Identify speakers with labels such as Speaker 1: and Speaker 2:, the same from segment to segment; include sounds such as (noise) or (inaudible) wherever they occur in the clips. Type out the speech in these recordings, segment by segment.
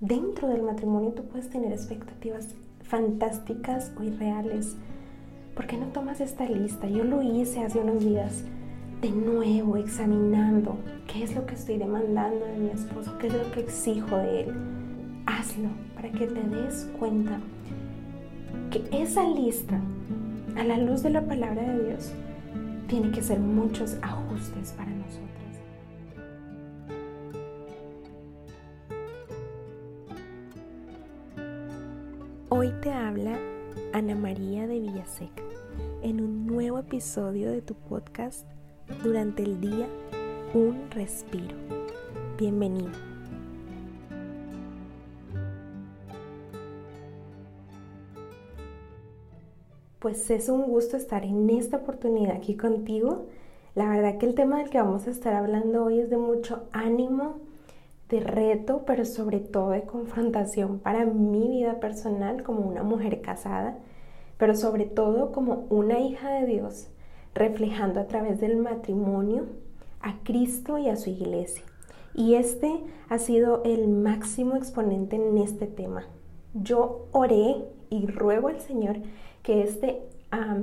Speaker 1: dentro del matrimonio tú puedes tener expectativas fantásticas o irreales. ¿Por qué no tomas esta lista? Yo lo hice hace unos días de nuevo examinando qué es lo que estoy demandando de mi esposo, qué es lo que exijo de él. Hazlo para que te des cuenta que esa lista, a la luz de la palabra de Dios, tiene que ser muchos ajustes para nosotros. María de Villaseca en un nuevo episodio de tu podcast durante el día Un Respiro. Bienvenido. Pues es un gusto estar en esta oportunidad aquí contigo. La verdad que el tema del que vamos a estar hablando hoy es de mucho ánimo, de reto, pero sobre todo de confrontación para mi vida personal como una mujer casada, pero sobre todo como una hija de Dios, reflejando a través del matrimonio a Cristo y a su iglesia. Y este ha sido el máximo exponente en este tema. Yo oré y ruego al Señor que este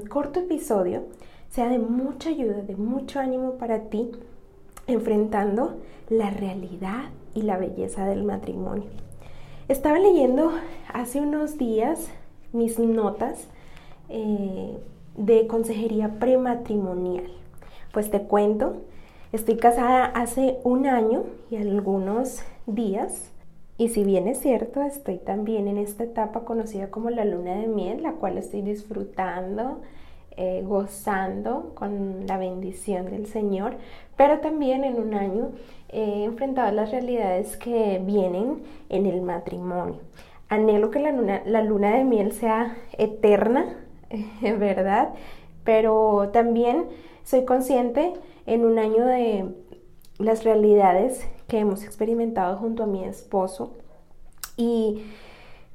Speaker 1: corto episodio sea de mucha ayuda, de mucho ánimo para ti, enfrentando la realidad y la belleza del matrimonio. Estaba leyendo hace unos días mis notas eh, de consejería prematrimonial. Pues te cuento, estoy casada hace un año y algunos días. Y si bien es cierto, estoy también en esta etapa conocida como la luna de miel, la cual estoy disfrutando, eh, gozando con la bendición del Señor, pero también en un año he enfrentado las realidades que vienen en el matrimonio. Anhelo que la luna, la luna de miel sea eterna, (laughs) ¿verdad? Pero también soy consciente en un año de las realidades que hemos experimentado junto a mi esposo y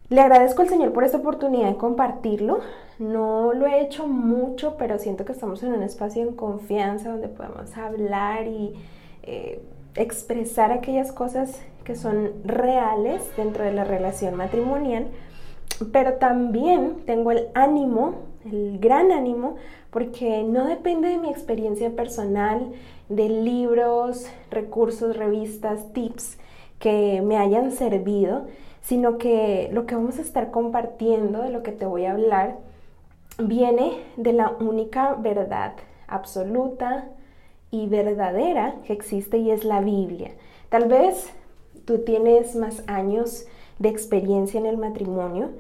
Speaker 1: le agradezco al Señor por esta oportunidad de compartirlo. No lo he hecho mucho, pero siento que estamos en un espacio en confianza donde podemos hablar y eh, expresar aquellas cosas que son reales dentro de la relación matrimonial, pero también tengo el ánimo, el gran ánimo, porque no depende de mi experiencia personal, de libros, recursos, revistas, tips que me hayan servido, sino que lo que vamos a estar compartiendo, de lo que te voy a hablar, viene de la única verdad absoluta, y verdadera que existe y es la Biblia. Tal vez tú tienes más años de experiencia en el matrimonio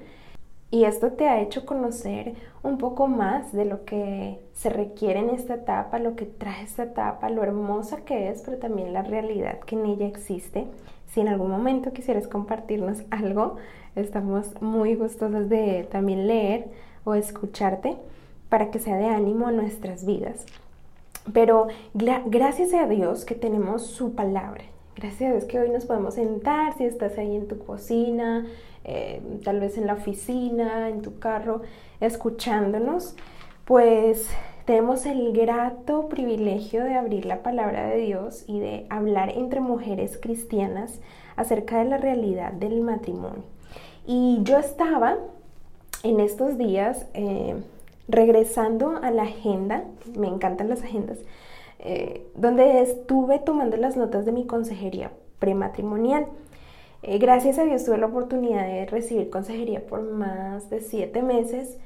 Speaker 1: y esto te ha hecho conocer un poco más de lo que se requiere en esta etapa, lo que trae esta etapa, lo hermosa que es, pero también la realidad que en ella existe. Si en algún momento quisieras compartirnos (laughs) algo, estamos muy gustosos de también leer o escucharte para que sea de ánimo a nuestras vidas. Pero gracias a Dios que tenemos su palabra. Gracias a Dios que hoy nos podemos sentar, si estás ahí en tu cocina, eh, tal vez en la oficina, en tu carro, escuchándonos, pues tenemos el grato privilegio de abrir la palabra de Dios y de hablar entre mujeres cristianas acerca de la realidad del matrimonio. Y yo estaba en estos días eh, regresando a la agenda, me encantan las agendas, eh, donde estuve tomando las notas de mi consejería prematrimonial. Eh, gracias a Dios tuve la oportunidad de recibir consejería por más de siete meses.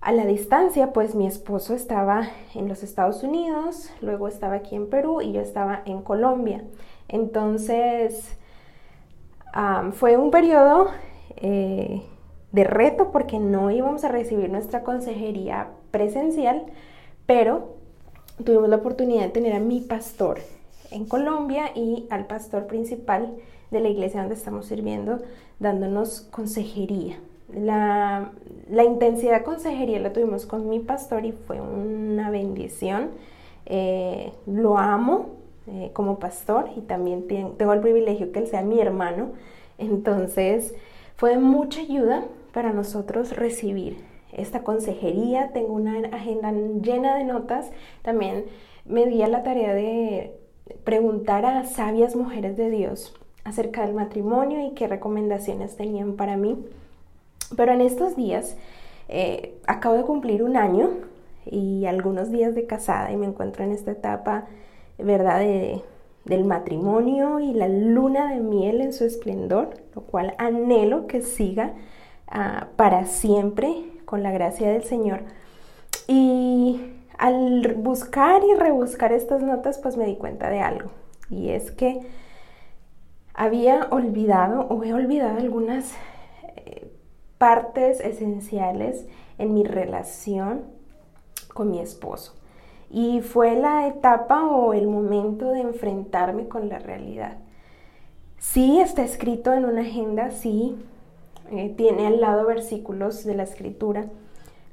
Speaker 1: A la distancia, pues mi esposo estaba en los Estados Unidos, luego estaba aquí en Perú y yo estaba en Colombia. Entonces, fue un periodo eh, de reto porque no íbamos a recibir nuestra consejería presencial, pero tuvimos la oportunidad de tener a mi pastor en Colombia y al pastor principal de la iglesia donde estamos sirviendo dándonos consejería. La, intensidad de consejería la tuvimos con mi pastor y fue una bendición. Eh, lo amo eh, como pastor y también tengo el privilegio que él sea mi hermano. Entonces fue de mucha ayuda para nosotros recibir esta consejería. Tengo una agenda llena de notas. También me di a la tarea de preguntar a sabias mujeres de Dios acerca del matrimonio y qué recomendaciones tenían para mí. Pero en estos días eh, acabo de cumplir un año y algunos días de casada y me encuentro en esta etapa, ¿verdad? del matrimonio y la luna de miel en su esplendor, lo cual anhelo que siga ah, para siempre con la gracia del Señor. Y al buscar y rebuscar estas notas, pues me di cuenta de algo. Y es que había olvidado o he olvidado algunas eh, partes esenciales en mi relación con mi esposo. Y fue la etapa o el momento de enfrentarme con la realidad. Sí está escrito en una agenda, sí, eh, tiene al lado versículos de la escritura,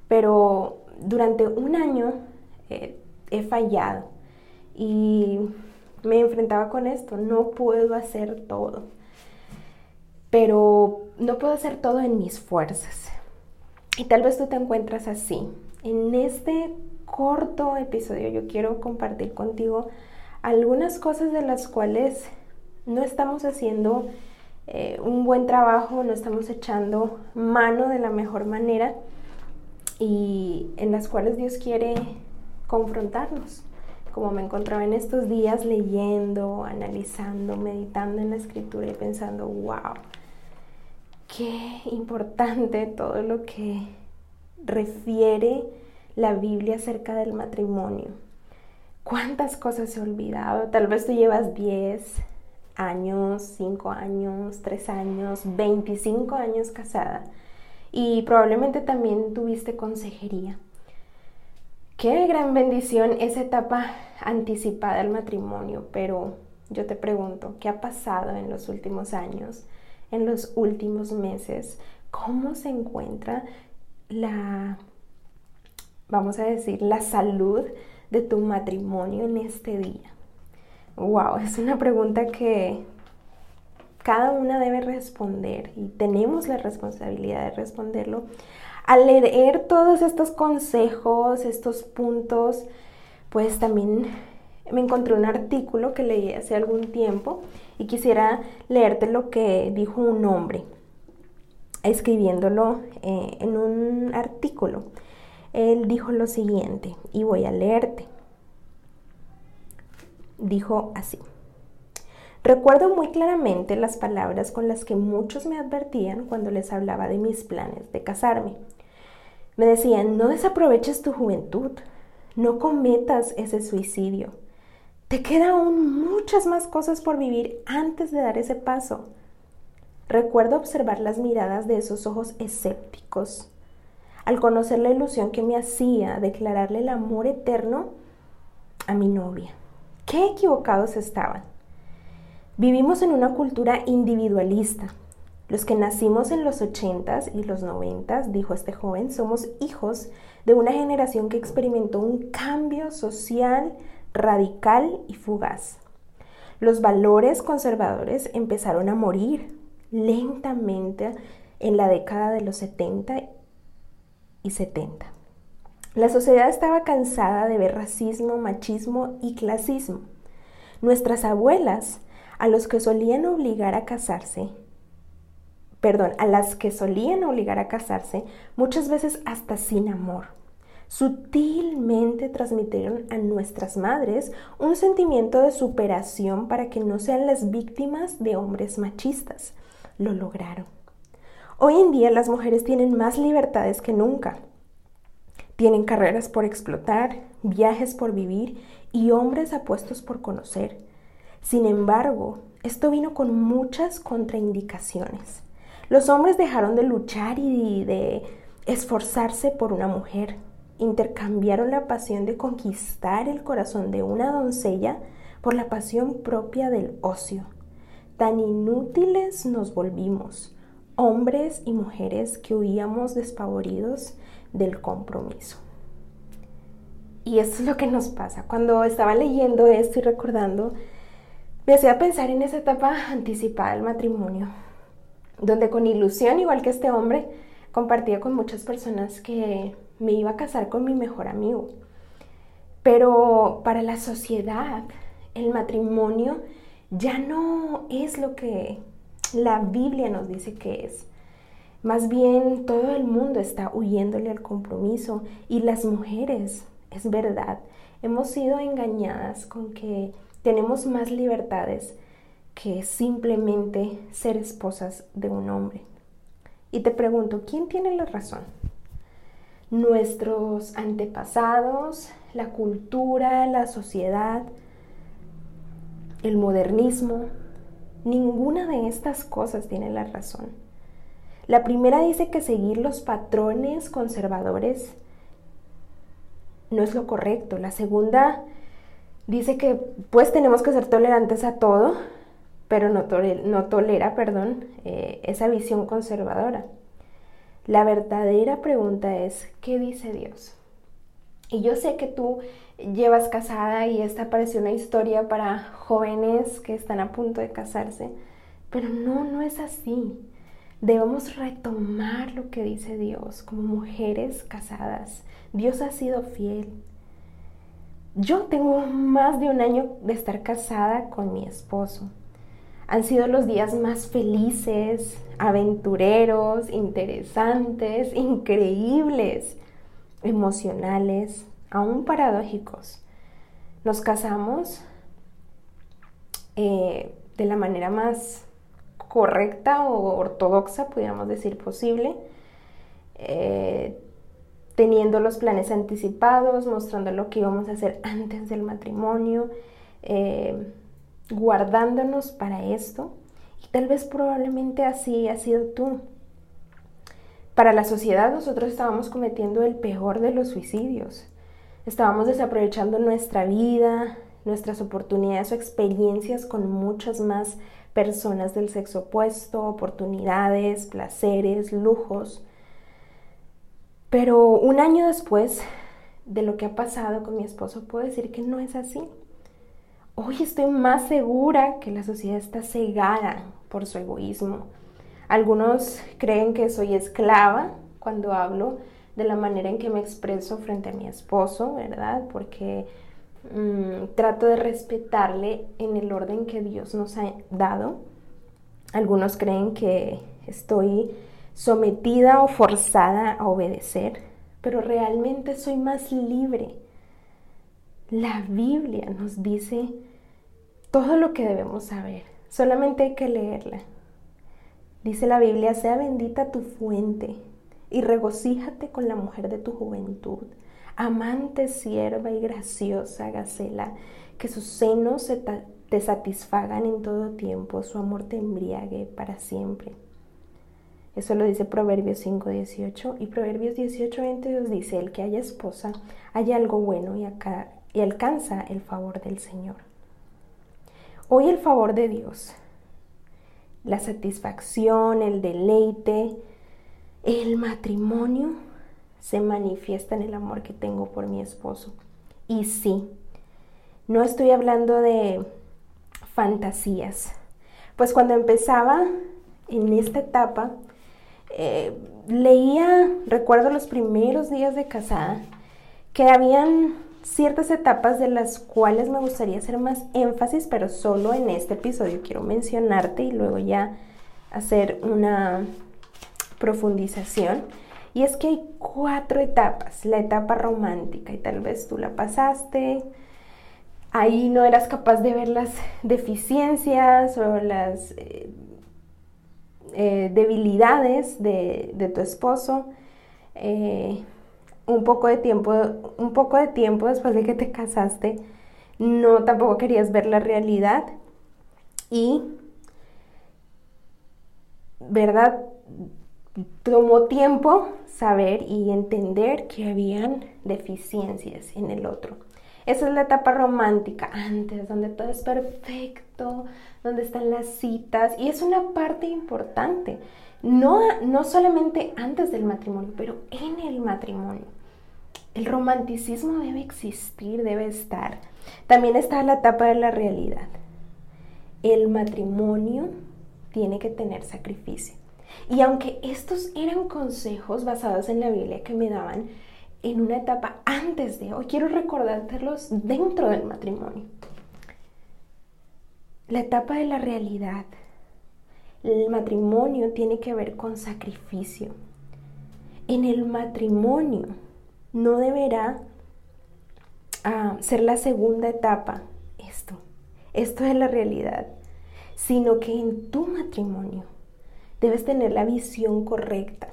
Speaker 1: pero durante un año eh, he fallado y me enfrentaba con esto, no puedo hacer todo, pero no puedo hacer todo en mis fuerzas. Y tal vez tú te encuentras así. En este corto episodio yo quiero compartir contigo algunas cosas de las cuales no estamos haciendo eh, un buen trabajo, no estamos echando mano de la mejor manera y en las cuales Dios quiere confrontarnos. Como me encontraba en estos días leyendo, analizando, meditando en la escritura y pensando, wow, qué importante todo lo que refiere la Biblia acerca del matrimonio. ¿Cuántas cosas he olvidado? Tal vez tú llevas 10 años, 5 años, 3 años, 25 años casada y probablemente también tuviste consejería. Qué gran bendición esa etapa anticipada al matrimonio, pero yo te pregunto, ¿qué ha pasado en los últimos años, en los últimos meses? ¿Cómo se encuentra la vamos a decir, la salud de tu matrimonio en este día? Wow, es una pregunta que cada una debe responder y tenemos la responsabilidad de responderlo. Al leer todos estos consejos, estos puntos, pues también me encontré un artículo que leí hace algún tiempo y quisiera leerte lo que dijo un hombre escribiéndolo eh, en un artículo él dijo lo siguiente, y voy a leerte. Dijo así. Recuerdo muy claramente las palabras con las que muchos me advertían cuando les hablaba de mis planes de casarme. Me decían, no desaproveches tu juventud, no cometas ese suicidio. Te quedan aún muchas más cosas por vivir antes de dar ese paso. Recuerdo observar las miradas de esos ojos escépticos al conocer la ilusión que me hacía declararle el amor eterno a mi novia. Qué equivocados estaban. Vivimos en una cultura individualista. Los que nacimos en los 80s y los 90s, dijo este joven, somos hijos de una generación que experimentó un cambio social radical y fugaz. Los valores conservadores empezaron a morir lentamente en la década de los 70 y 70. La sociedad estaba cansada de ver racismo, machismo y clasismo. Nuestras abuelas, a los que solían obligar a casarse, perdón, a las que solían obligar a casarse, muchas veces hasta sin amor, sutilmente transmitieron a nuestras madres un sentimiento de superación para que no sean las víctimas de hombres machistas. Lo lograron. Hoy en día las mujeres tienen más libertades que nunca. Tienen carreras por explotar, viajes por vivir y hombres apuestos por conocer. Sin embargo, esto vino con muchas contraindicaciones. Los hombres dejaron de luchar y de esforzarse por una mujer. Intercambiaron la pasión de conquistar el corazón de una doncella por la pasión propia del ocio. Tan inútiles nos volvimos hombres y mujeres que huíamos despavoridos del compromiso. Y eso es lo que nos pasa. Cuando estaba leyendo esto y recordando, me hacía pensar en esa etapa anticipada del matrimonio, donde con ilusión, igual que este hombre, compartía con muchas personas que me iba a casar con mi mejor amigo. Pero para la sociedad, el matrimonio ya no es lo que la Biblia nos dice que es. Más bien todo el mundo está huyéndole al compromiso y las mujeres, es verdad, hemos sido engañadas con que tenemos más libertades que simplemente ser esposas de un hombre. Y te pregunto, ¿quién tiene la razón? ¿Nuestros antepasados, la cultura, la sociedad, el modernismo? Ninguna de estas cosas tiene la razón. La primera dice que seguir los patrones conservadores no es lo correcto. La segunda dice que pues tenemos que ser tolerantes a todo, pero no, tolera, perdón, eh, esa visión conservadora. La verdadera pregunta es, ¿qué dice Dios? Y yo sé que tú llevas casada y esta parece una historia para jóvenes que están a punto de casarse, pero no, no es así. Debemos retomar lo que dice Dios como mujeres casadas. Dios ha sido fiel. Yo tengo más de un año de estar casada con mi esposo. Han sido los días más felices, aventureros, interesantes, (laughs) increíbles, emocionales, aún paradójicos. Nos casamos eh, de la manera más correcta o ortodoxa, pudiéramos decir, posible, eh, teniendo los planes anticipados, mostrando lo que íbamos a hacer antes del matrimonio. Eh, guardándonos para esto. Y tal vez probablemente así ha sido tú. Para la sociedad nosotros estábamos cometiendo el peor de los suicidios. Estábamos desaprovechando nuestra vida, nuestras oportunidades o experiencias con muchas más personas del sexo opuesto, oportunidades, placeres, lujos. Pero un año después de lo que ha pasado con mi esposo, puedo decir que no es así. Hoy estoy más segura que la sociedad está cegada por su egoísmo. Algunos creen que soy esclava cuando hablo de la manera en que me expreso frente a mi esposo, ¿verdad? Porque mm, trato de respetarle en el orden que Dios nos ha dado. Algunos creen que estoy sometida o forzada a obedecer, pero realmente soy más libre la Biblia nos dice todo lo que debemos saber. Solamente hay que leerla. Dice la Biblia, sea bendita tu fuente y regocíjate con la mujer de tu juventud, amante, sierva y graciosa Gacela, que sus senos te satisfagan en todo tiempo, su amor te embriague para siempre. Eso lo dice Proverbios 5.18 y Proverbios 18.22 dice, el que haya esposa, haya algo bueno y acá y alcanza el favor del Señor. Hoy el favor de Dios, la satisfacción, el deleite, el matrimonio se manifiesta en el amor que tengo por mi esposo. Y sí, no estoy hablando de fantasías, pues cuando empezaba en esta etapa, eh, leía, recuerdo los primeros días de casada, que habían ciertas etapas de las cuales me gustaría hacer más énfasis, pero solo en este episodio quiero mencionarte y luego ya hacer una profundización. Y es que hay cuatro etapas. La etapa romántica, y tal vez tú la pasaste. Ahí no eras capaz de ver las deficiencias o las eh, eh, debilidades de, de, tu esposo. Eh, un poco de tiempo, un poco de tiempo después de que te casaste, no tampoco querías ver la realidad y, ¿verdad? Tomó tiempo saber y entender que habían deficiencias en el otro. Esa es la etapa romántica, antes, donde todo es perfecto, donde están las citas, y es una parte importante, no, no solamente antes del matrimonio, pero en el matrimonio. El romanticismo debe existir, debe estar. También está la etapa de la realidad. El matrimonio tiene que tener sacrificio. Y aunque estos eran consejos basados en la Biblia que me daban en una etapa antes de, hoy quiero recordártelos dentro del matrimonio. la etapa de la realidad. El matrimonio tiene que ver con sacrificio. En el matrimonio no deberá ah, ser la segunda etapa esto. Esto es la realidad. Sino que en tu matrimonio debes tener la visión correcta.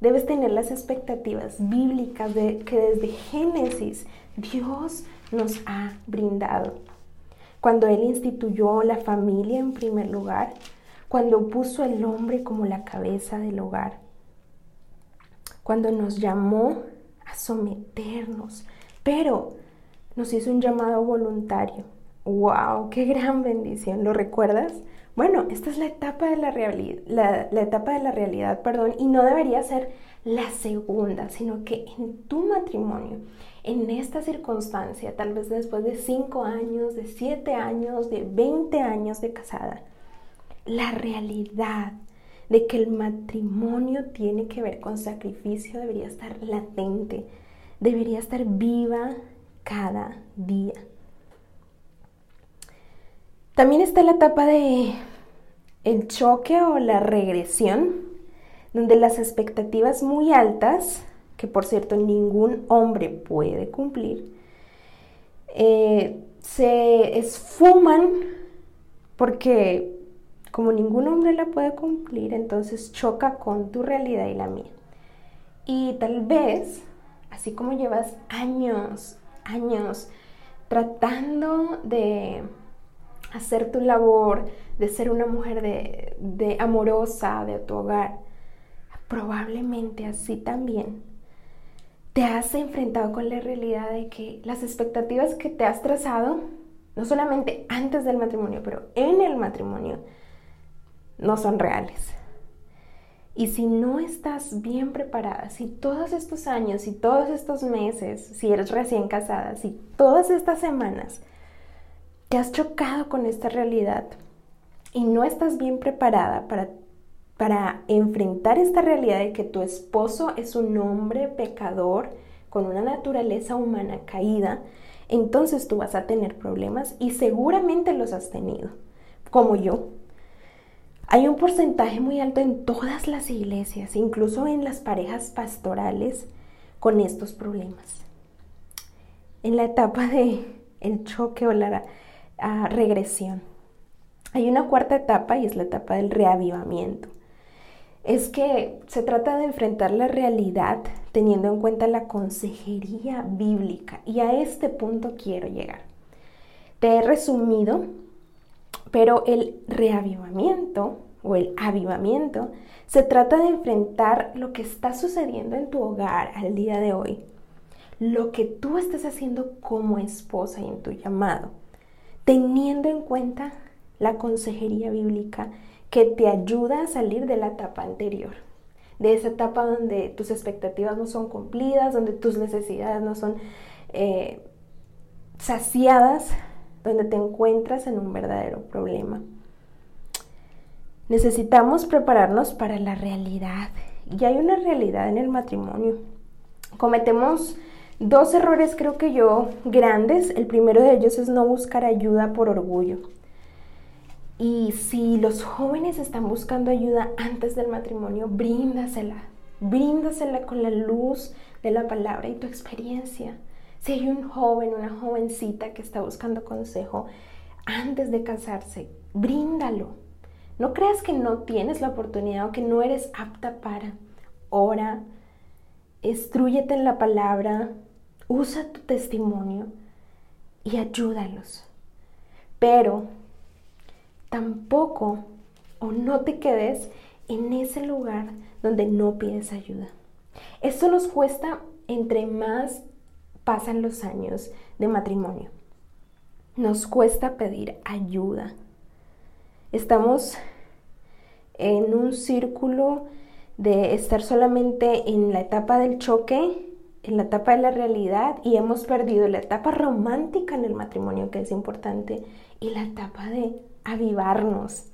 Speaker 1: Debes tener las expectativas bíblicas de, que desde Génesis Dios nos ha brindado. Cuando Él instituyó la familia en primer lugar, cuando puso el hombre como la cabeza del hogar, cuando nos llamó a someternos, pero nos hizo un llamado voluntario. ¡Wow! ¡Qué gran bendición! ¿Lo recuerdas? Bueno, esta es la etapa de la, realidad, la, etapa de la realidad, perdón, y no debería ser la segunda, sino que en tu matrimonio, en esta circunstancia, tal vez después de 5 años, de 7 años, de 20 años de casada, la realidad de que el matrimonio tiene que ver con sacrificio debería estar latente, debería estar viva cada día. También está la etapa de el choque o la regresión, donde las expectativas muy altas, que por cierto ningún hombre puede cumplir, eh, se esfuman porque como ningún hombre la puede cumplir, entonces choca con tu realidad y la mía. Y tal vez, así como llevas años, años tratando de hacer tu labor, de ser una mujer de, de amorosa de tu hogar, probablemente así también te has enfrentado con la realidad de que las expectativas que te has trazado, no solamente antes del matrimonio, pero en el matrimonio, no son reales. Y si no estás bien preparada, si todos estos años, y todos estos meses, si eres recién casada, si todas estas semanas te has chocado con esta realidad y no estás bien preparada para, para enfrentar esta realidad de que tu esposo es un hombre pecador con una naturaleza humana caída, entonces tú vas a tener problemas y seguramente los has tenido, como yo. Hay un porcentaje muy alto en todas las iglesias, incluso en las parejas pastorales, con estos problemas. En la etapa de el choque o la regresión. Hay una cuarta etapa y es la etapa del reavivamiento. Es que se trata de enfrentar la realidad teniendo en cuenta la consejería bíblica y a este punto quiero llegar. Te he resumido pero el reavivamiento o el avivamiento se trata de enfrentar lo que está sucediendo en tu hogar al día de hoy, lo que tú estás haciendo como esposa y en tu llamado, teniendo en cuenta la consejería bíblica que te ayuda a salir de la etapa anterior, de esa etapa donde tus expectativas no son cumplidas, donde tus necesidades no son eh, saciadas donde te encuentras en un verdadero problema. Necesitamos prepararnos para la realidad. Y hay una realidad en el matrimonio. Cometemos dos errores, creo que yo, grandes. El primero de ellos es no buscar ayuda por orgullo. Y si los jóvenes están buscando ayuda antes del matrimonio, bríndasela. Bríndasela con la luz de la palabra y tu experiencia. Si hay un joven, una jovencita que está buscando consejo antes de casarse, bríndalo. No creas que no tienes la oportunidad o que no eres apta para. Ora, estrúyete en la palabra, usa tu testimonio y ayúdalos. Pero tampoco o no te quedes en ese lugar donde no pides ayuda. Esto nos cuesta entre más pasan los años de matrimonio. Nos cuesta pedir ayuda. Estamos en un círculo de estar solamente en la etapa del choque, en la etapa de la realidad y hemos perdido la etapa romántica en el matrimonio, que es importante, y la etapa de avivarnos,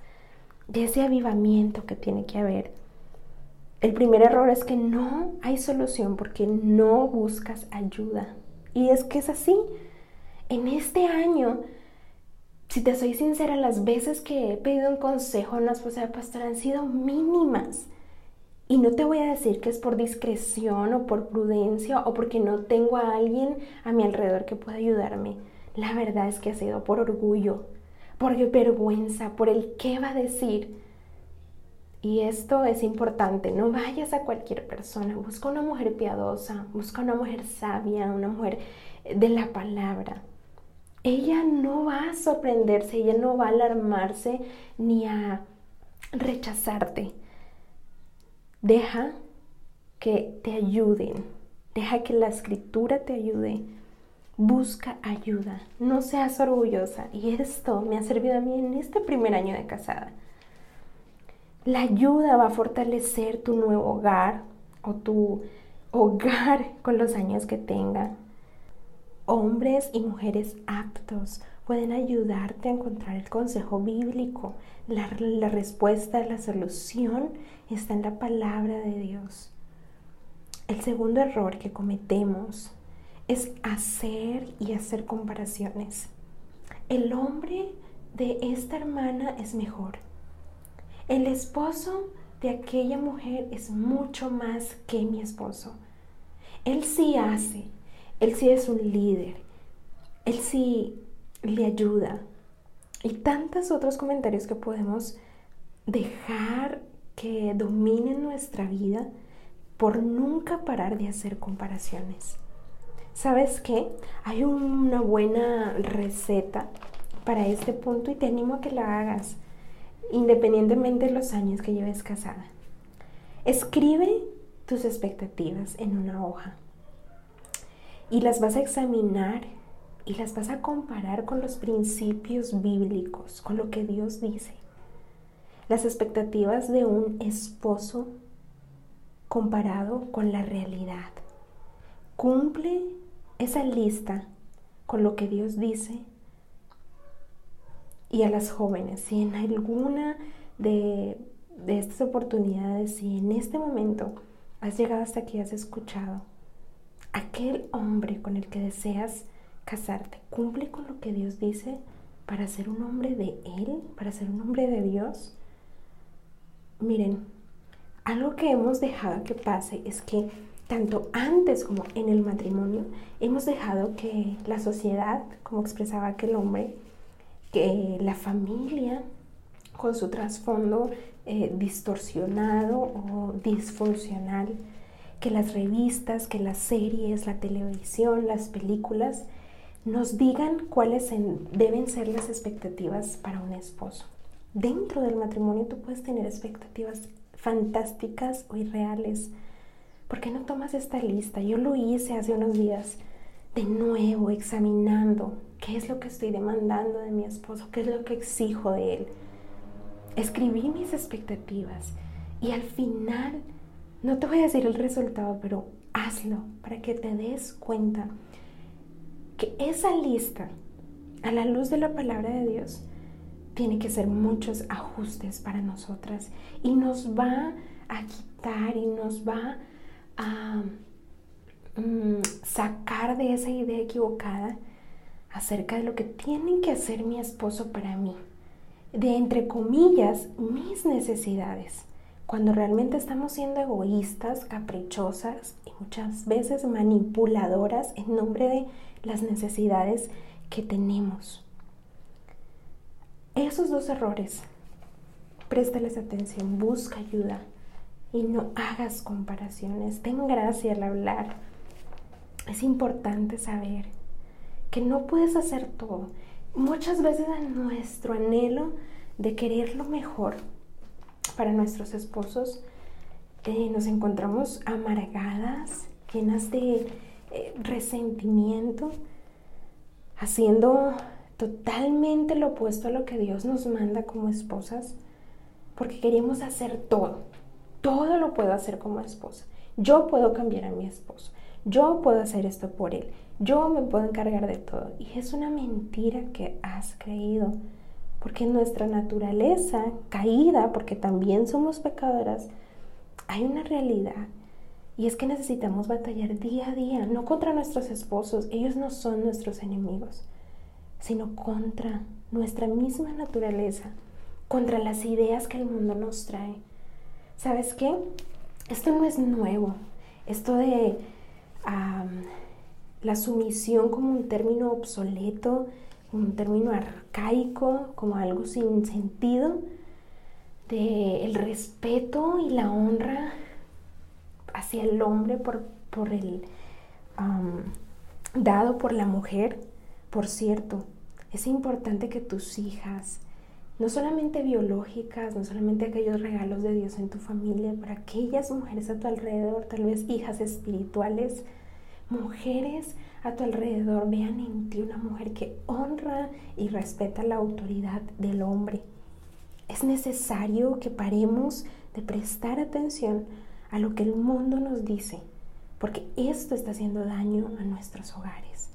Speaker 1: de ese avivamiento que tiene que haber. El primer error es que no hay solución porque no buscas ayuda. Y es que es así. En este año si te soy sincera, las veces que he pedido un consejo a una esposa de pastor han sido mínimas. Y no te voy a decir que es por discreción o por prudencia o porque no tengo a alguien a mi alrededor que pueda ayudarme. La verdad es que ha sido por orgullo, por vergüenza, por el qué va a decir. Y esto es importante, no vayas a cualquier persona, busca una mujer piadosa, busca una mujer sabia, una mujer de la palabra. Ella no va a sorprenderse, ella no va a alarmarse ni a rechazarte Deja que te ayuden, deja que la escritura te ayude. Busca ayuda, no seas orgullosa. Y esto me ha servido a mí en este primer año de casada. La ayuda va a fortalecer tu nuevo hogar o tu hogar (laughs) con los años que tenga. Hombres y mujeres aptos pueden ayudarte a encontrar el consejo bíblico, la, la respuesta, la solución está en la palabra de Dios. El segundo error que cometemos es hacer y hacer comparaciones. El hombre de esta hermana es mejor. El esposo de aquella mujer es mucho más que mi esposo. Él sí hace, él sí es un líder, él sí le ayuda. Y tantos otros comentarios que podemos dejar que dominen nuestra vida por nunca parar de hacer comparaciones. ¿Sabes qué? Hay una buena receta para este punto y te animo a que la hagas, independientemente de los años que lleves casada. Escribe tus expectativas en una hoja y las vas a examinar y las vas a comparar con los principios bíblicos, con lo que Dios dice las expectativas de un esposo comparado con la realidad. Cumple esa lista con lo que Dios dice. Y a las jóvenes, si en alguna de, de estas oportunidades, si en este momento has llegado hasta aquí, has escuchado, aquel hombre con el que deseas casarte, cumple con lo que Dios dice para ser un hombre de Él, para ser un hombre de Dios. Miren, algo que hemos dejado que pase es que tanto antes como en el matrimonio hemos dejado que la sociedad, como expresaba aquel hombre, que la familia con su trasfondo eh, distorsionado o disfuncional, que las revistas, que las series, la televisión, las películas nos digan cuáles deben ser las expectativas para un esposo dentro del matrimonio tú puedes tener expectativas fantásticas o irreales. ¿Por qué no tomas esta lista? Yo lo hice hace unos días de nuevo, examinando qué es lo que estoy demandando de mi esposo, qué es lo que exijo de él. Escribí mis expectativas y al final, no te voy a decir el resultado, pero hazlo para que te des cuenta que esa lista, a la luz de la palabra de Dios, tiene que ser muchos ajustes para nosotras y nos va a quitar y nos va a mm, sacar de esa idea equivocada acerca de lo que tiene que hacer mi esposo para mí, de entre comillas mis necesidades, cuando realmente estamos siendo egoístas, caprichosas y muchas veces manipuladoras en nombre de las necesidades que tenemos. Esos dos errores, préstales atención, busca ayuda y no hagas comparaciones. Ten gracia al hablar. Es importante saber que no puedes hacer todo. Muchas veces en nuestro anhelo de querer lo mejor para nuestros esposos, eh, nos encontramos amargadas, llenas de eh, resentimiento, haciendo totalmente lo opuesto a lo que Dios nos manda como esposas, porque queremos hacer todo. Todo lo puedo hacer como esposa. Yo puedo cambiar a mi esposo. Yo puedo hacer esto por él. Yo me puedo encargar de todo. Y es una mentira que has creído. Porque nuestra naturaleza caída, porque también somos pecadoras, hay una realidad. Y es que necesitamos batallar día a día, no contra nuestros esposos. Ellos no son nuestros enemigos sino contra nuestra misma naturaleza, contra las ideas que el mundo nos trae. ¿Sabes qué? Esto no es nuevo. Esto de la sumisión como un término obsoleto, un término arcaico, como algo sin sentido, de el respeto y la honra hacia el hombre por, por el dado por la mujer. Por cierto, es importante que tus hijas, no solamente biológicas, no solamente aquellos regalos de Dios en tu familia, pero aquellas mujeres a tu alrededor, tal vez hijas espirituales, mujeres a tu alrededor vean en ti una mujer que honra y respeta la autoridad del hombre. Es necesario que paremos de prestar atención a lo que el mundo nos dice, porque esto está haciendo daño a nuestros hogares.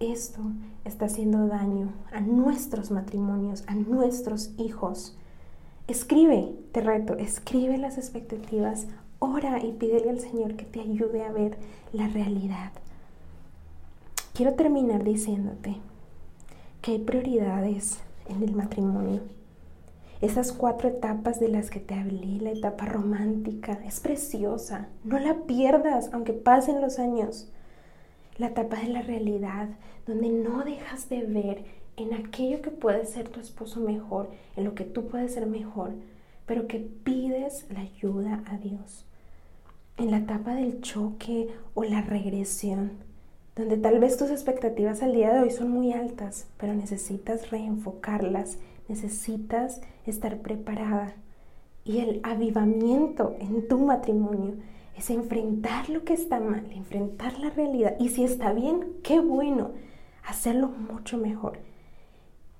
Speaker 1: Esto está haciendo daño a nuestros matrimonios, a nuestros hijos. Escribe, te reto, escribe las expectativas, ora y pídele al Señor que te ayude a ver la realidad. Quiero terminar diciéndote que hay prioridades en el matrimonio. Esas cuatro etapas de las que te hablé, la etapa romántica, es preciosa. No la pierdas, aunque pasen los años. La etapa de la realidad, donde no dejas de ver en aquello que puede ser tu esposo mejor, en lo que tú puedes ser mejor, pero que pides la ayuda a Dios. En la etapa del choque o la regresión, donde tal vez tus expectativas al día de hoy son muy altas, pero necesitas reenfocarlas, necesitas estar preparada. Y el avivamiento en tu matrimonio es enfrentar lo que está mal, enfrentar la realidad. Y si está bien, qué bueno, hacerlo mucho mejor.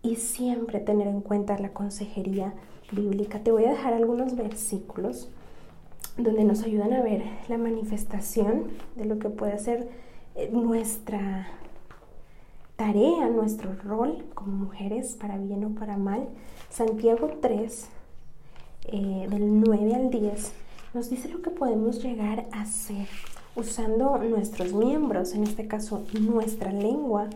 Speaker 1: Y siempre tener en cuenta la consejería bíblica. Te voy a dejar algunos versículos donde nos ayudan a ver la manifestación de lo que puede ser eh, nuestra tarea, nuestro rol como mujeres, para bien o para mal. Santiago 3, eh, del 9 al 10, nos dice lo que podemos llegar a hacer usando nuestros miembros, en este caso nuestra lengua,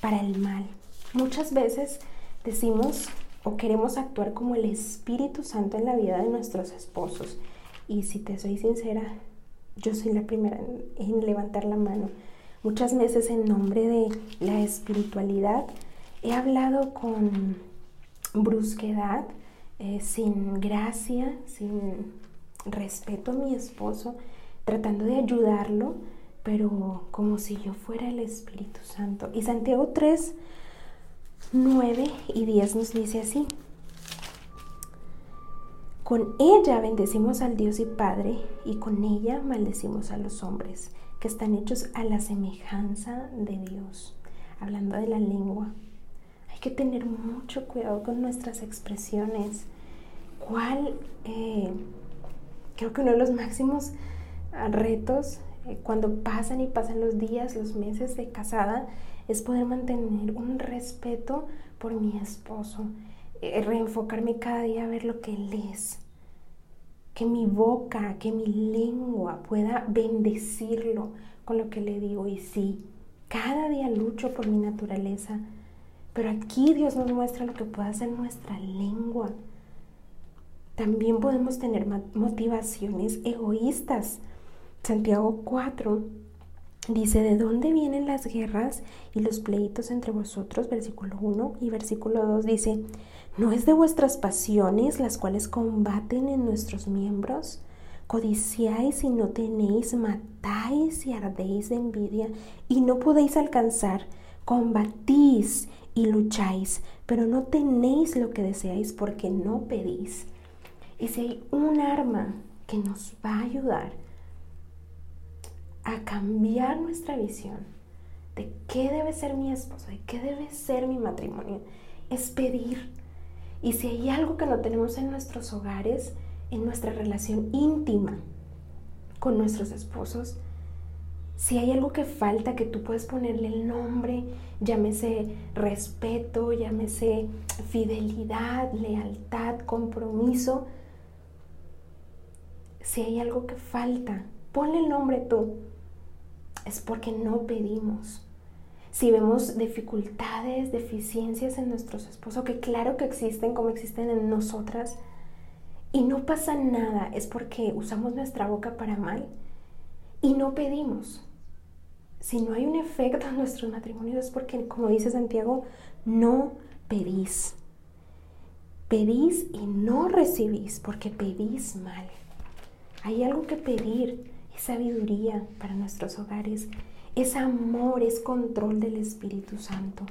Speaker 1: para el mal. Muchas veces decimos o queremos actuar como el Espíritu Santo en la vida de nuestros esposos. Y si te soy sincera, yo soy la primera en levantar la mano Muchas veces en nombre de la espiritualidad he hablado con brusquedad, eh, sin gracia, sin respeto a mi esposo, tratando de ayudarlo, pero como si yo fuera el Espíritu Santo. Y Santiago 3, 9 y 10 nos dice así. Con ella bendecimos al Dios y Padre y con ella maldecimos a los hombres que están hechos a la semejanza de Dios. Hablando de la lengua, hay que tener mucho cuidado con nuestras expresiones. ¿Cuál? Eh, creo que uno de los máximos retos eh, cuando pasan y pasan los días, los meses de casada, es poder mantener un respeto por mi esposo, reenfocarme cada día a ver lo que él es que mi boca, que mi lengua pueda bendecirlo con lo que le digo. Y sí, cada día lucho por mi naturaleza, pero aquí Dios nos muestra lo que puede hacer nuestra lengua. También podemos tener motivaciones egoístas. Santiago 4 dice, ¿de dónde vienen las guerras y los pleitos entre vosotros? Versículo 1 y versículo 2 dice, ¿No es de vuestras pasiones las cuales combaten en nuestros miembros? Codiciáis y no tenéis, matáis y ardéis de envidia y no podéis alcanzar, combatís y lucháis, pero no tenéis lo que deseáis porque no pedís. Y si hay un arma que nos va a ayudar a cambiar nuestra visión de qué debe ser mi esposo, de qué debe ser mi matrimonio, es pedir y si hay algo que no tenemos en nuestros hogares, en nuestra relación íntima con nuestros esposos, si hay algo que falta que tú puedes ponerle el nombre, llámese respeto, llámese fidelidad, lealtad, compromiso, si hay algo que falta, ponle el nombre tú. Es porque no pedimos. Si vemos dificultades, deficiencias en nuestros esposos, que claro que existen como existen en nosotras, y no pasa nada, es porque usamos nuestra boca para mal y no pedimos. Si no hay un efecto en nuestros matrimonios es porque, como dice Santiago, no pedís. Pedís y no recibís porque pedís mal. Hay algo que pedir, es sabiduría para nuestros hogares, es amor, es control del Espíritu Santo.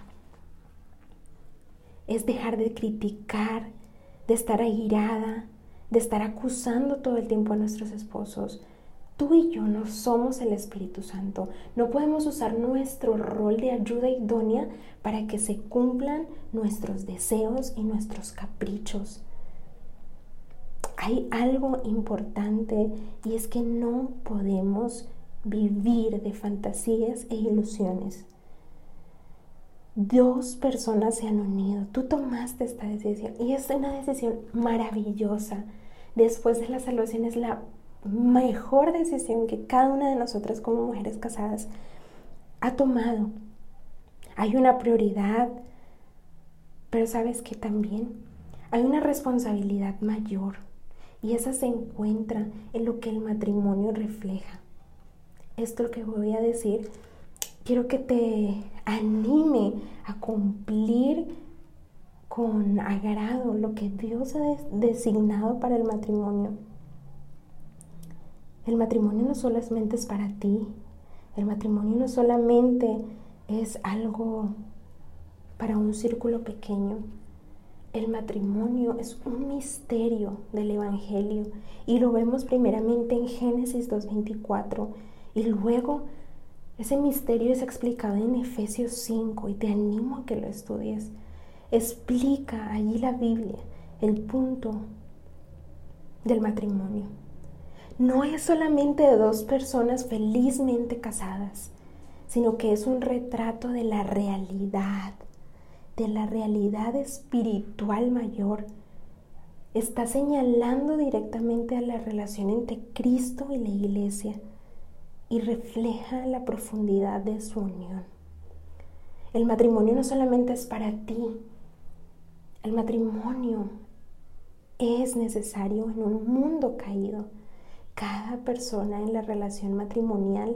Speaker 1: Es dejar de criticar, de estar airada, de estar acusando todo el tiempo a nuestros esposos. Tú y yo no somos el Espíritu Santo. No podemos usar nuestro rol de ayuda idónea para que se cumplan nuestros deseos y nuestros caprichos. Hay algo importante y es que no podemos vivir de fantasías e ilusiones. Dos personas se han unido, tú tomaste esta decisión y es una decisión maravillosa. Después de la salvación es la mejor decisión que cada una de nosotras como mujeres casadas ha tomado. Hay una prioridad, pero sabes que también hay una responsabilidad mayor y esa se encuentra en lo que el matrimonio refleja esto que voy a decir, quiero que te anime a cumplir con agrado lo que Dios ha designado para el matrimonio. El matrimonio no solamente es para ti, el matrimonio no solamente es algo para un círculo pequeño. El matrimonio es un misterio del Evangelio y lo vemos primeramente en Génesis 2.24 y luego ese misterio es explicado en Efesios 5 y te animo a que lo estudies. Explica allí la Biblia el punto del matrimonio. No es solamente de dos personas felizmente casadas, sino que es un retrato de la realidad, de la realidad espiritual mayor. Está señalando directamente a la relación entre Cristo y la iglesia y refleja la profundidad de su unión. El matrimonio no solamente es para ti, el matrimonio es necesario en un mundo caído. Cada persona en la relación matrimonial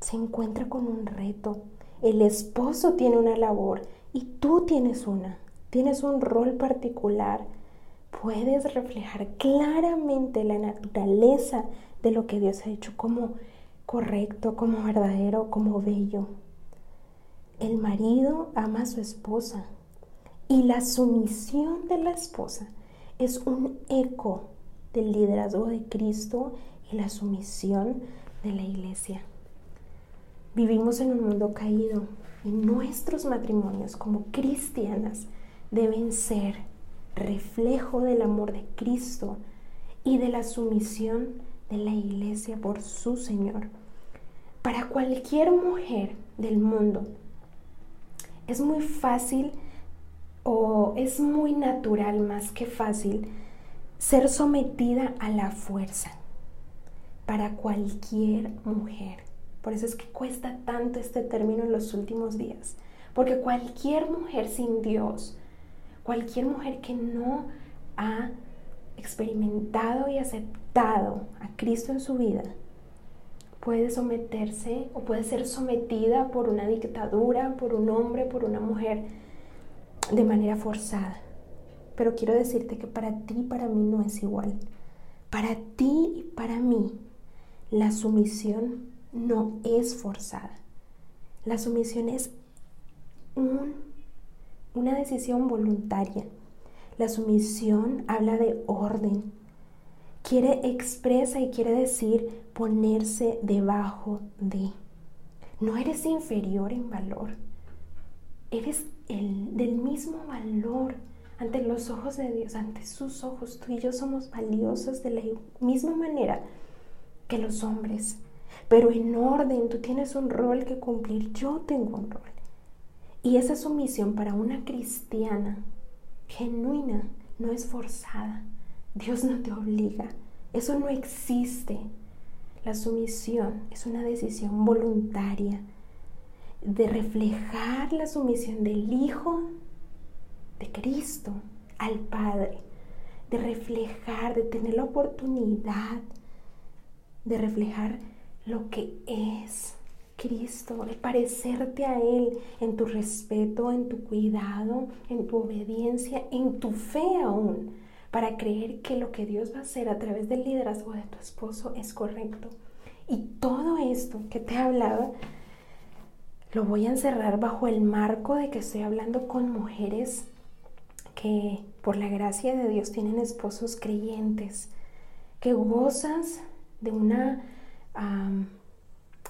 Speaker 1: se encuentra con un reto. El esposo tiene una labor y tú tienes una. Tienes un rol particular. Puedes reflejar claramente la naturaleza de lo que Dios ha hecho como correcto, como verdadero, como bello. El marido ama a su esposa y la sumisión de la esposa es un eco del liderazgo de Cristo y la sumisión de la iglesia. Vivimos en un mundo caído y nuestros matrimonios como cristianas deben ser reflejo del amor de Cristo y de la sumisión de la iglesia por su Señor. Para cualquier mujer del mundo es muy fácil o es muy natural más que fácil ser sometida a la fuerza para cualquier mujer. Por eso es que cuesta tanto este término en los últimos días. Porque cualquier mujer sin Dios, cualquier mujer que no ha experimentado y aceptado a Cristo en su vida, puede someterse o puede ser sometida por una dictadura, por un hombre, por una mujer, de manera forzada. Pero quiero decirte que para ti y para mí no es igual. Para ti y para mí, la sumisión no es forzada. La sumisión es una decisión voluntaria. La sumisión habla de orden. Quiere expresa y quiere decir ponerse debajo de. No eres inferior en valor. Eres el, del mismo valor ante los ojos de Dios, ante sus ojos. Tú y yo somos valiosos de la misma manera que los hombres. Pero en orden, tú tienes un rol que cumplir, yo tengo un rol. Y esa sumisión para una cristiana genuina, no es forzada. Dios no te obliga. Eso no existe. La sumisión es una decisión voluntaria. de reflejar la sumisión del Hijo de Cristo al Padre, de reflejar, de tener la oportunidad de reflejar lo que es Cristo, de parecerte a Él en tu respeto, en tu cuidado, en tu obediencia, en tu fe aún, para creer que lo que Dios va a hacer a través del liderazgo de tu esposo es correcto. Y todo esto que te he hablado, lo voy a encerrar bajo el marco de que estoy hablando con mujeres que por la gracia de Dios tienen esposos creyentes, que gozas de una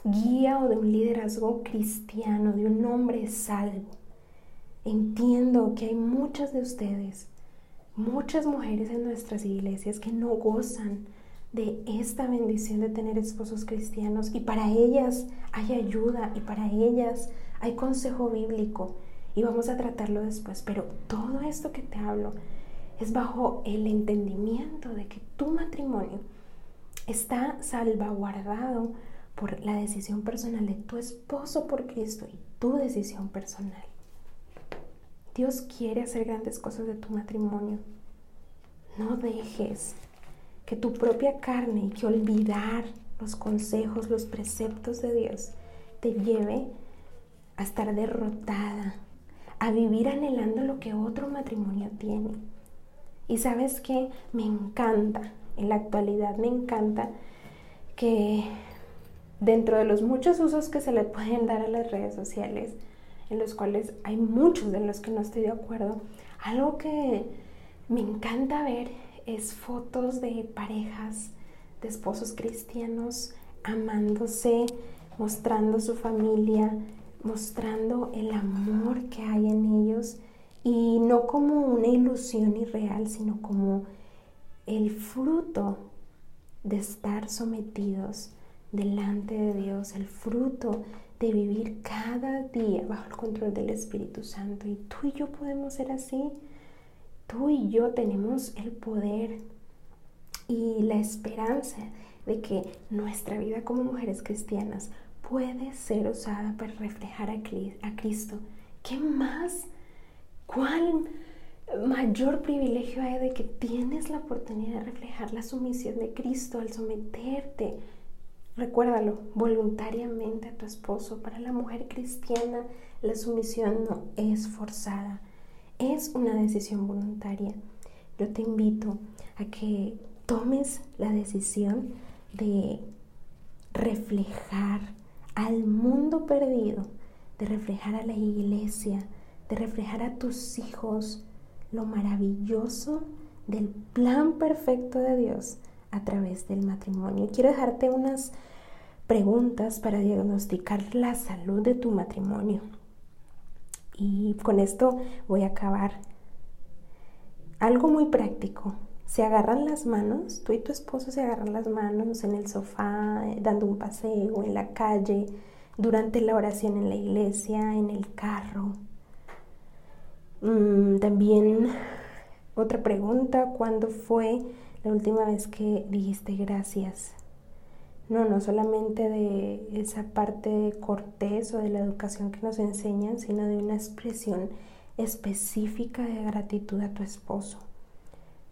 Speaker 1: guía o de un liderazgo cristiano, de un hombre salvo. Entiendo que hay muchas de ustedes, muchas mujeres en nuestras iglesias que no gozan de esta bendición de tener esposos cristianos y para ellas hay ayuda y para ellas hay consejo bíblico y vamos a tratarlo después, pero todo esto que te hablo es bajo el entendimiento de que tu matrimonio está salvaguardado por la decisión personal de tu esposo por Cristo y tu decisión personal. Dios quiere hacer grandes cosas de tu matrimonio. No dejes que tu propia carne y que olvidar los consejos, los preceptos de Dios te lleve a estar derrotada, a vivir anhelando lo que otro matrimonio tiene. Y sabes que me encanta, en la actualidad me encanta que dentro de los muchos usos que se le pueden dar a las redes sociales, en los cuales hay muchos de los que no estoy de acuerdo, algo que me encanta ver es fotos de parejas, de esposos cristianos amándose, mostrando su familia, mostrando el amor que hay en ellos y no como una ilusión irreal, sino como el fruto de estar sometidos delante de Dios, el fruto de vivir cada día bajo el control del Espíritu Santo. Y tú y yo podemos ser así. Tú y yo tenemos el poder y la esperanza de que nuestra vida como mujeres cristianas puede ser usada para reflejar a Cristo. ¿Qué más? ¿Cuál mayor privilegio hay de que tienes la oportunidad de reflejar la sumisión de Cristo al someterte? Recuérdalo voluntariamente a tu esposo. Para la mujer cristiana la sumisión no es forzada, es una decisión voluntaria. Yo te invito a que tomes la decisión de reflejar al mundo perdido, de reflejar a la iglesia, de reflejar a tus hijos lo maravilloso del plan perfecto de Dios a través del matrimonio. Quiero dejarte unas preguntas para diagnosticar la salud de tu matrimonio. Y con esto voy a acabar. Algo muy práctico. Se agarran las manos, tú y tu esposo se agarran las manos en el sofá, eh, dando un paseo, en la calle, durante la oración en la iglesia, en el carro. Mm, también otra pregunta, ¿cuándo fue la última vez que dijiste gracias? No, no solamente de esa parte cortés o de la educación que nos enseñan, sino de una expresión específica de gratitud a tu esposo.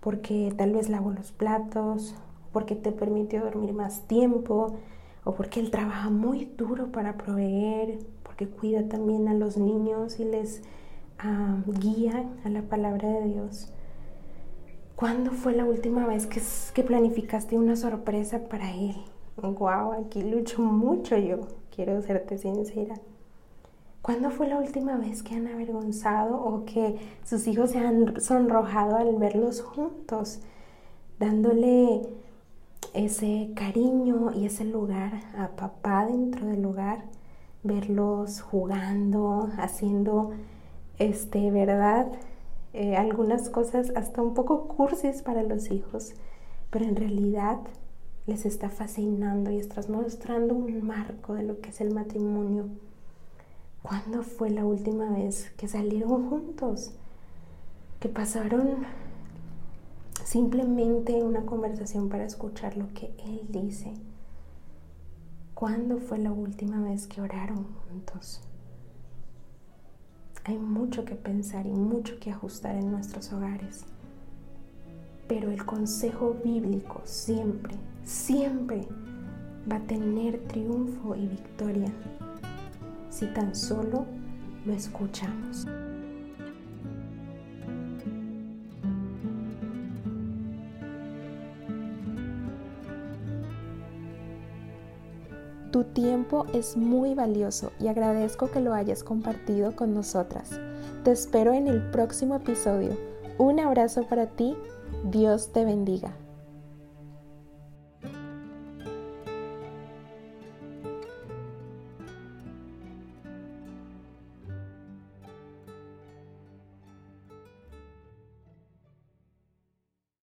Speaker 1: Porque tal vez lavó los platos, porque te permitió dormir más tiempo, o porque él trabaja muy duro para proveer, porque cuida también a los niños y les ah, guía a la palabra de Dios. ¿Cuándo fue la última vez que, planificaste una sorpresa para él? Wow, aquí lucho mucho yo, quiero serte sincera. ¿Cuándo fue la última vez que han avergonzado o que sus hijos se han sonrojado al verlos juntos? Dándole ese cariño y ese lugar a papá dentro del hogar, verlos jugando, haciendo, este, ¿verdad? Eh, algunas cosas hasta un poco cursis para los hijos, pero en realidad les está fascinando y estás mostrando un marco de lo que es el matrimonio. ¿Cuándo fue la última vez que salieron juntos? Que pasaron simplemente una conversación para escuchar lo que él dice. ¿Cuándo fue la última vez que oraron juntos? Hay mucho que pensar y mucho que ajustar en nuestros hogares. Pero el consejo bíblico siempre, siempre va a tener triunfo y victoria si tan solo lo escuchamos. Tu tiempo es muy valioso y agradezco que lo hayas compartido con nosotras. Te espero en el próximo episodio. Un abrazo para ti. Dios te bendiga.